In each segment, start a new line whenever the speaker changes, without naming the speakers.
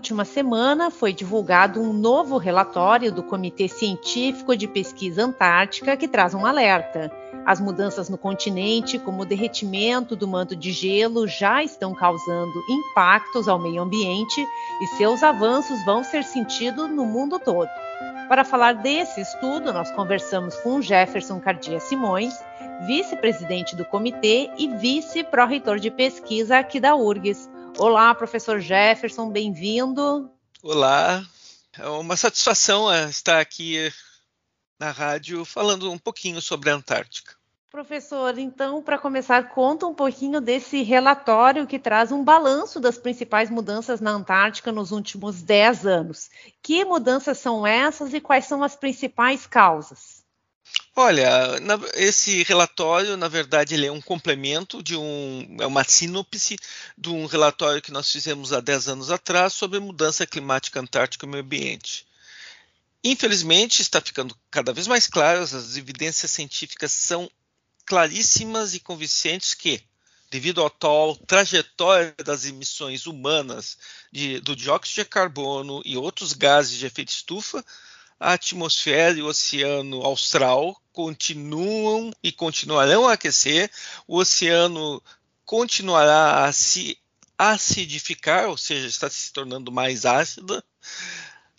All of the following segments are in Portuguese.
Última semana, foi divulgado um novo relatório do Comitê Científico de Pesquisa Antártica que traz um alerta. As mudanças no continente, como o derretimento do manto de gelo, já estão causando impactos ao meio ambiente e seus avanços vão ser sentidos no mundo todo. Para falar desse estudo, nós conversamos com Jefferson Cardia Simões, vice-presidente do comitê e vice-pró-reitor de pesquisa aqui da URGS. Olá, professor Jefferson, bem-vindo.
Olá, é uma satisfação é, estar aqui na rádio falando um pouquinho sobre a Antártica.
Professor, então, para começar, conta um pouquinho desse relatório que traz um balanço das principais mudanças na Antártica nos últimos 10 anos. Que mudanças são essas e quais são as principais causas?
Olha, na, esse relatório, na verdade, ele é um complemento de um, é uma sinopse de um relatório que nós fizemos há 10 anos atrás sobre mudança climática antártica e meio ambiente. Infelizmente, está ficando cada vez mais claro, as evidências científicas são claríssimas e convincentes que, devido à atual trajetória das emissões humanas de, do dióxido de carbono e outros gases de efeito estufa, a atmosfera e o oceano austral continuam e continuarão a aquecer, o oceano continuará a se acidificar, ou seja, está se tornando mais ácida.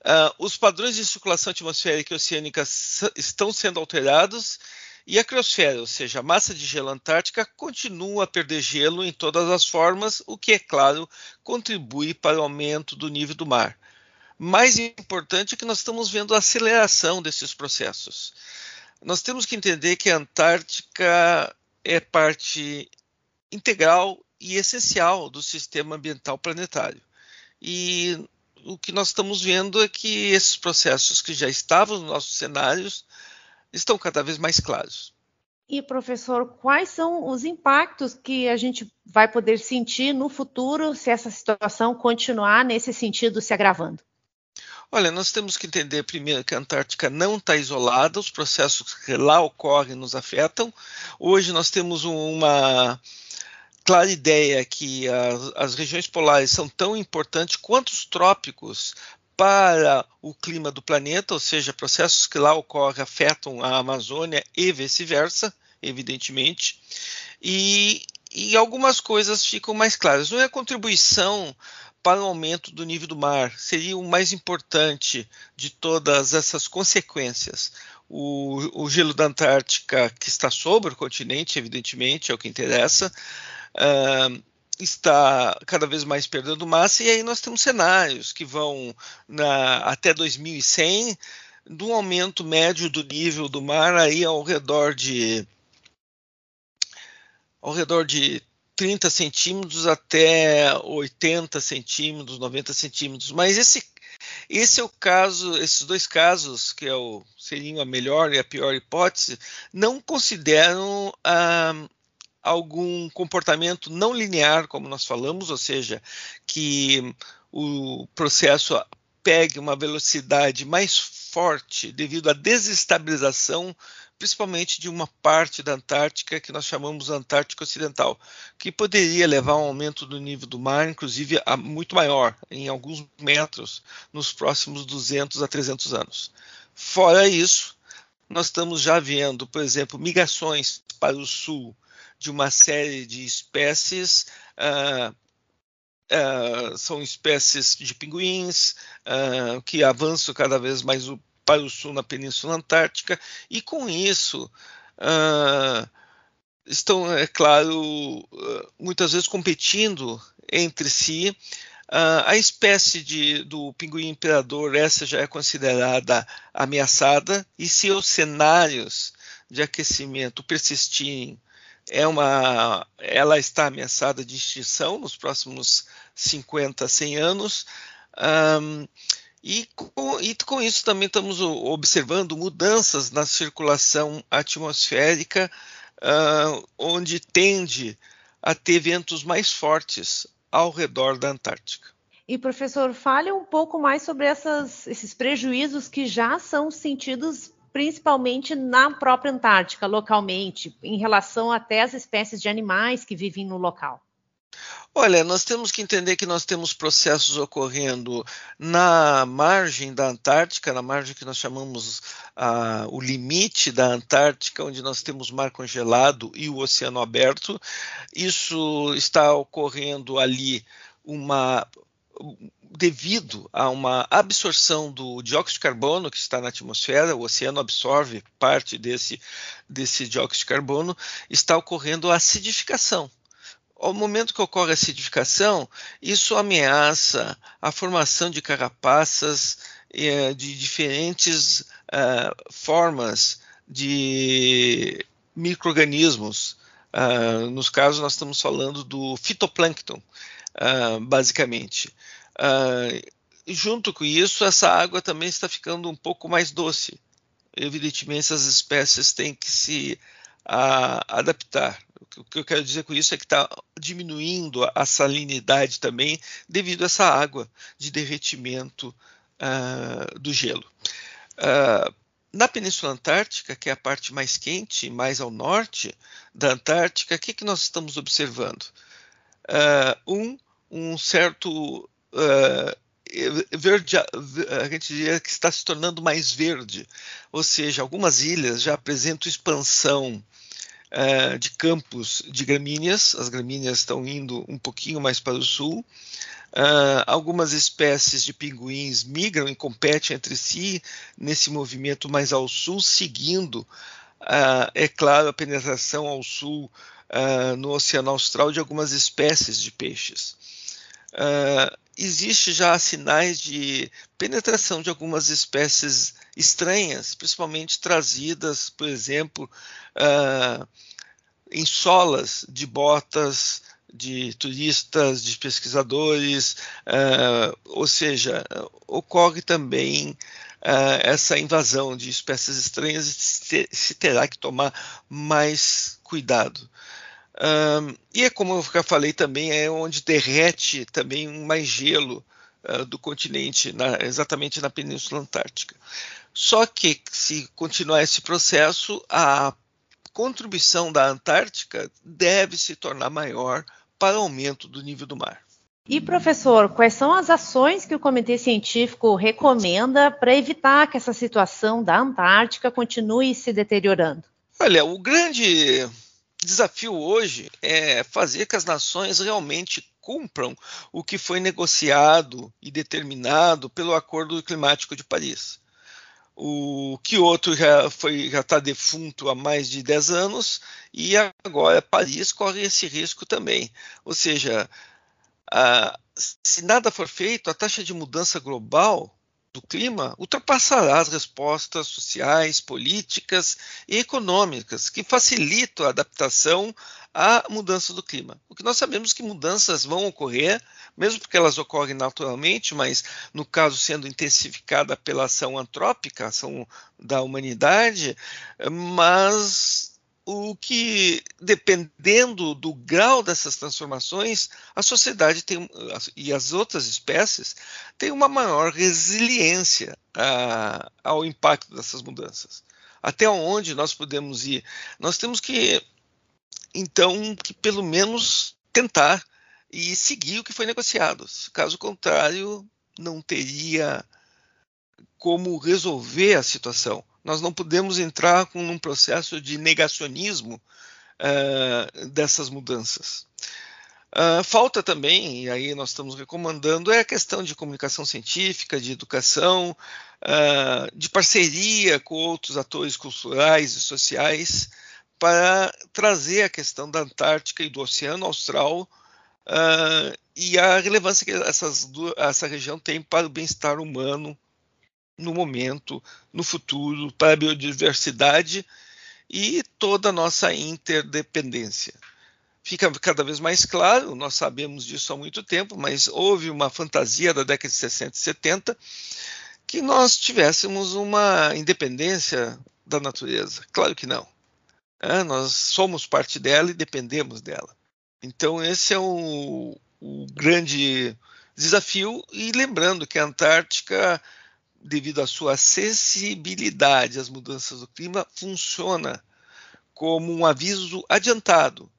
Uh, os padrões de circulação atmosférica e oceânica estão sendo alterados e a criosfera, ou seja, a massa de gelo antártica, continua a perder gelo em todas as formas, o que, é claro, contribui para o aumento do nível do mar mais importante é que nós estamos vendo a aceleração desses processos. Nós temos que entender que a Antártica é parte integral e essencial do sistema ambiental planetário. E o que nós estamos vendo é que esses processos que já estavam nos nossos cenários estão cada vez mais claros.
E, professor, quais são os impactos que a gente vai poder sentir no futuro se essa situação continuar nesse sentido se agravando?
Olha, nós temos que entender primeiro que a Antártica não está isolada, os processos que lá ocorrem nos afetam. Hoje nós temos uma clara ideia que as, as regiões polares são tão importantes quanto os trópicos para o clima do planeta, ou seja, processos que lá ocorrem afetam a Amazônia e vice-versa, evidentemente. E, e algumas coisas ficam mais claras. Não é a contribuição para o aumento do nível do mar. Seria o mais importante de todas essas consequências. O, o gelo da Antártica, que está sobre o continente, evidentemente, é o que interessa, uh, está cada vez mais perdendo massa, e aí nós temos cenários que vão na, até 2100 de um aumento médio do nível do mar aí ao redor de ao redor de 30 centímetros até 80 centímetros, 90 centímetros. Mas esse, esse é o caso, esses dois casos, que é o, seriam a melhor e a pior hipótese, não consideram ah, algum comportamento não linear, como nós falamos, ou seja, que o processo pegue uma velocidade mais forte devido à desestabilização principalmente de uma parte da Antártica que nós chamamos Antártica Ocidental, que poderia levar a um aumento do nível do mar, inclusive a muito maior, em alguns metros, nos próximos 200 a 300 anos. Fora isso, nós estamos já vendo, por exemplo, migrações para o sul de uma série de espécies. Uh, Uh, são espécies de pinguins uh, que avançam cada vez mais o para o sul na Península Antártica, e com isso uh, estão, é claro, ah, muitas vezes competindo entre si. Uh, a espécie de, do pinguim imperador, essa já é considerada ameaçada, e se os cenários de aquecimento persistirem, é uma, ela está ameaçada de extinção nos próximos 50, 100 anos. Um, e com, e com, isso também estamos observando mudanças na circulação atmosférica, uh, onde tende a ter ventos mais fortes ao redor da Antártica.
E professor, fale um pouco mais sobre essas, esses prejuízos que já são sentidos principalmente na própria Antártica, localmente, em relação até às espécies de animais que vivem no local.
Olha, nós temos que entender que nós temos processos ocorrendo na margem da Antártica, na margem que nós chamamos ah, o limite da Antártica, onde nós temos mar congelado e o oceano aberto. Isso está ocorrendo ali uma devido a uma absorção do dióxido de carbono que está na atmosfera, o oceano absorve parte desse, desse dióxido de carbono, está ocorrendo a acidificação. Ao momento que ocorre a acidificação, isso ameaça a formação de carapaças eh, de diferentes uh, formas de microorganismos. Uh, nos casos, nós estamos falando do fitoplâncton, uh, basicamente. Uh, junto com isso, essa água também está ficando um pouco mais doce. Evidentemente, essas espécies têm que se adaptar. O que eu quero dizer com isso é que está diminuindo a salinidade também devido a essa água de derretimento uh, do gelo. Uh, na Península Antártica, que é a parte mais quente, mais ao norte da Antártica, o que, que nós estamos observando? Uh, um, um certo verde, a gente diria que está se tornando mais verde, ou seja, algumas ilhas já apresentam expansão uh, de campos de gramíneas, as gramíneas estão indo um pouquinho mais para o sul. Uh, algumas espécies de pinguins migram e competem entre si nesse movimento mais ao sul, seguindo, uh, é claro, a penetração ao sul uh, no Oceano Austral de algumas espécies de peixes. Uh, existe já sinais de penetração de algumas espécies estranhas, principalmente trazidas, por exemplo, uh, em solas de botas de turistas, de pesquisadores, uh, ou seja, ocorre também essa invasão de espécies estranhas e se terá que tomar mais cuidado. Um, e é como eu já falei também, é onde derrete também mais gelo uh, do continente, na, exatamente na Península Antártica. Só que, se continuar esse processo, a contribuição da Antártica deve se tornar maior para o aumento do nível do mar.
E, professor, quais são as ações que o Comitê Científico recomenda para evitar que essa situação da Antártica continue se deteriorando?
Olha, o grande desafio hoje é fazer que as nações realmente cumpram o que foi negociado e determinado pelo Acordo Climático de Paris. O Kyoto já foi já está defunto há mais de 10 anos e agora Paris corre esse risco também. Ou seja, a, se nada for feito, a taxa de mudança global do clima ultrapassará as respostas sociais, políticas e econômicas que facilitam a adaptação à mudança do clima. O que nós sabemos que mudanças vão ocorrer, mesmo porque elas ocorrem naturalmente, mas no caso sendo intensificada pela ação antrópica, ação da humanidade, mas o que, dependendo do grau dessas transformações, a sociedade tem, e as outras espécies têm uma maior resiliência a, ao impacto dessas mudanças. Até onde nós podemos ir? Nós temos que, então, que pelo menos tentar e seguir o que foi negociado. Caso contrário, não teria como resolver a situação. Nós não podemos entrar com um processo de negacionismo uh, dessas mudanças. Uh, falta também, e aí nós estamos recomendando, é a questão de comunicação científica, de educação, uh, de parceria com outros atores culturais e sociais para trazer a questão da Antártica e do Oceano Austral uh, e a relevância que essas, essa região tem para o bem-estar humano no momento, no futuro, para a biodiversidade e toda a nossa interdependência. Fica cada vez mais claro, nós sabemos disso há muito tempo, mas houve uma fantasia da década de 60 e 70 que nós tivéssemos uma independência da natureza. Claro que não. É, nós somos parte dela e dependemos dela. Então, esse é o, o grande desafio e lembrando que a Antártica, devido à sua acessibilidade às mudanças do clima, funciona como um aviso adiantado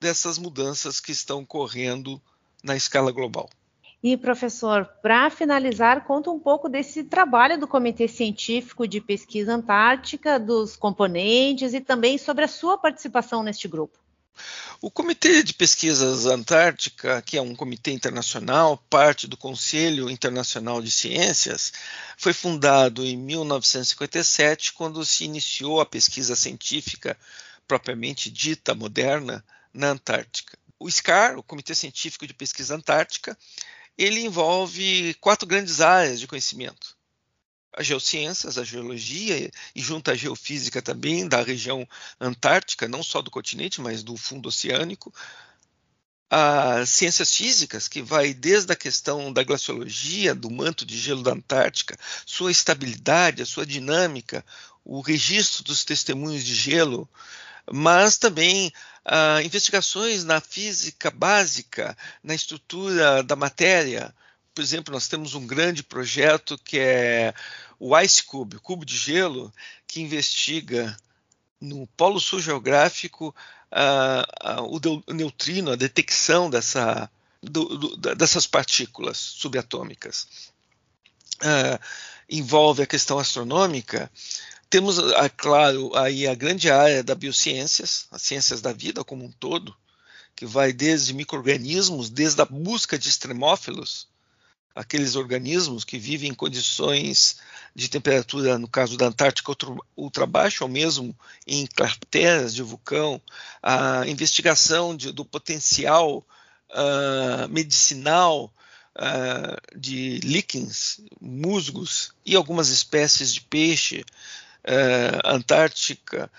dessas mudanças que estão ocorrendo na escala global.
E, professor, para finalizar, conta um pouco desse trabalho do Comitê Científico de Pesquisa Antártica, dos componentes e também sobre a sua participação neste grupo.
O Comitê de Pesquisas Antártica, que é um comitê internacional, parte do Conselho Internacional de Ciências, foi fundado em 1957, quando se iniciou a pesquisa científica propriamente dita moderna na Antártica. O SCAR, o Comitê Científico de Pesquisa Antártica, ele envolve quatro grandes áreas de conhecimento. As geociências, a geologia e junto à geofísica também da região antártica, não só do continente, mas do fundo oceânico. As ciências físicas, que vai desde a questão da glaciologia, do manto de gelo da Antártica, sua estabilidade, a sua dinâmica, o registro dos testemunhos de gelo, mas também ah, investigações na física básica, na estrutura da matéria. Por exemplo, nós temos um grande projeto que é o Ice Cube, o cubo de gelo, que investiga no Polo Sul Geográfico ah, ah, o, neutrino, a detecção dessa, do, do, dessas partículas subatômicas. envolve a questão astronômica, temos, claro, aí a grande área da biociências, as ciências da vida como um todo, que vai desde microrganismos, desde a busca de extremófilos, aqueles organismos que vivem em condições de temperatura, no caso da Antártica, ultra, baixa, ou mesmo em crateras de vulcão, a investigação de, do potencial uh, medicinal uh, de líquens, musgos e algumas espécies de peixe, uh, Antártica,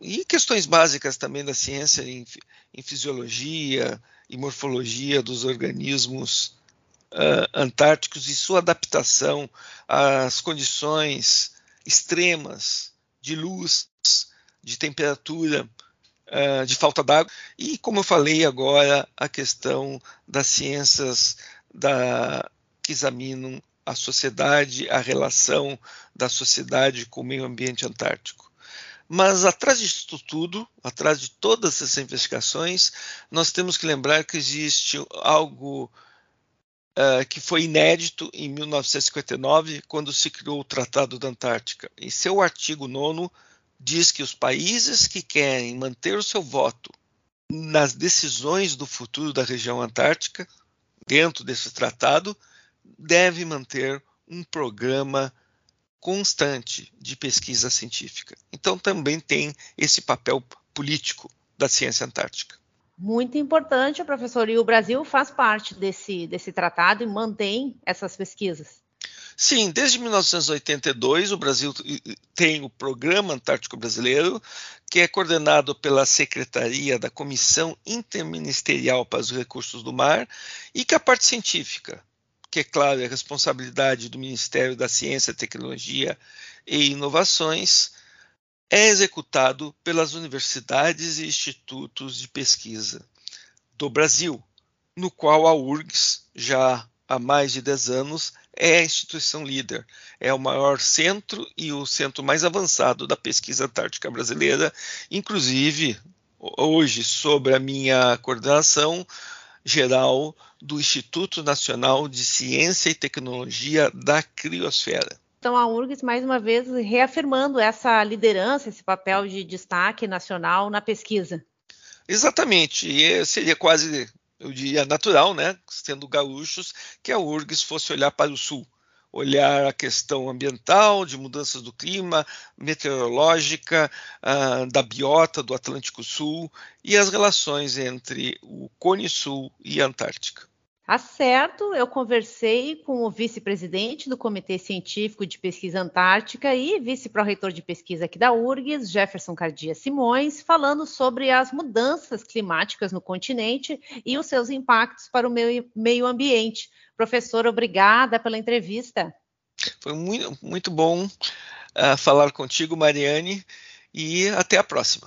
e questões básicas também da ciência em, em fisiologia e morfologia dos organismos uh, antárticos e sua adaptação às condições extremas de luz, de temperatura, uh, de falta d'água e, como eu falei agora, a questão das ciências da, que examinam a sociedade, a relação da sociedade com o meio ambiente antártico. Mas atrás disso tudo, atrás de todas essas investigações, nós temos que lembrar que existe algo uh, que foi inédito em 1959, quando se criou o Tratado da Antártica. Em seu artigo 9 diz que os países que querem manter o seu voto nas decisões do futuro da região antártica, dentro desse tratado, deve manter um programa constante de pesquisa científica. Então também tem esse papel político da ciência antártica.
Muito importante, professor. E o Brasil faz parte desse, desse tratado e mantém essas pesquisas.
Sim, desde 1982 o Brasil tem o Programa Antártico Brasileiro, que é coordenado pela Secretaria da Comissão Interministerial para os Recursos do Mar e que a parte científica que é claro, é responsabilidade do Ministério da Ciência, Tecnologia e Inovações, é executado pelas universidades e institutos de pesquisa do Brasil, no qual a URGS, já há mais de 10 anos, é a instituição líder. É o maior centro e o centro mais avançado da pesquisa antártica brasileira, inclusive hoje, sob a minha coordenação, geral do Instituto Nacional de Ciência e Tecnologia da Criosfera.
Então, a URGS, mais uma vez, reafirmando essa liderança, esse papel de destaque nacional na pesquisa.
Exatamente, e seria quase, eu diria, natural, né, sendo gaúchos, que a URGS fosse olhar para o sul olhar a questão ambiental, de mudanças do clima, meteorológica, uh, da biota do Atlântico Sul e as relações entre o Cone Sul e a Antártica.
Tá certo, eu conversei com o vice-presidente do Comitê Científico de Pesquisa Antártica e vice-pró-reitor de pesquisa aqui da URGS, Jefferson Cardia Simões, falando sobre as mudanças climáticas no continente e os seus impactos para o meio ambiente. Professor, obrigada pela entrevista.
Foi muito, muito bom uh, falar contigo, Mariane, e até a próxima.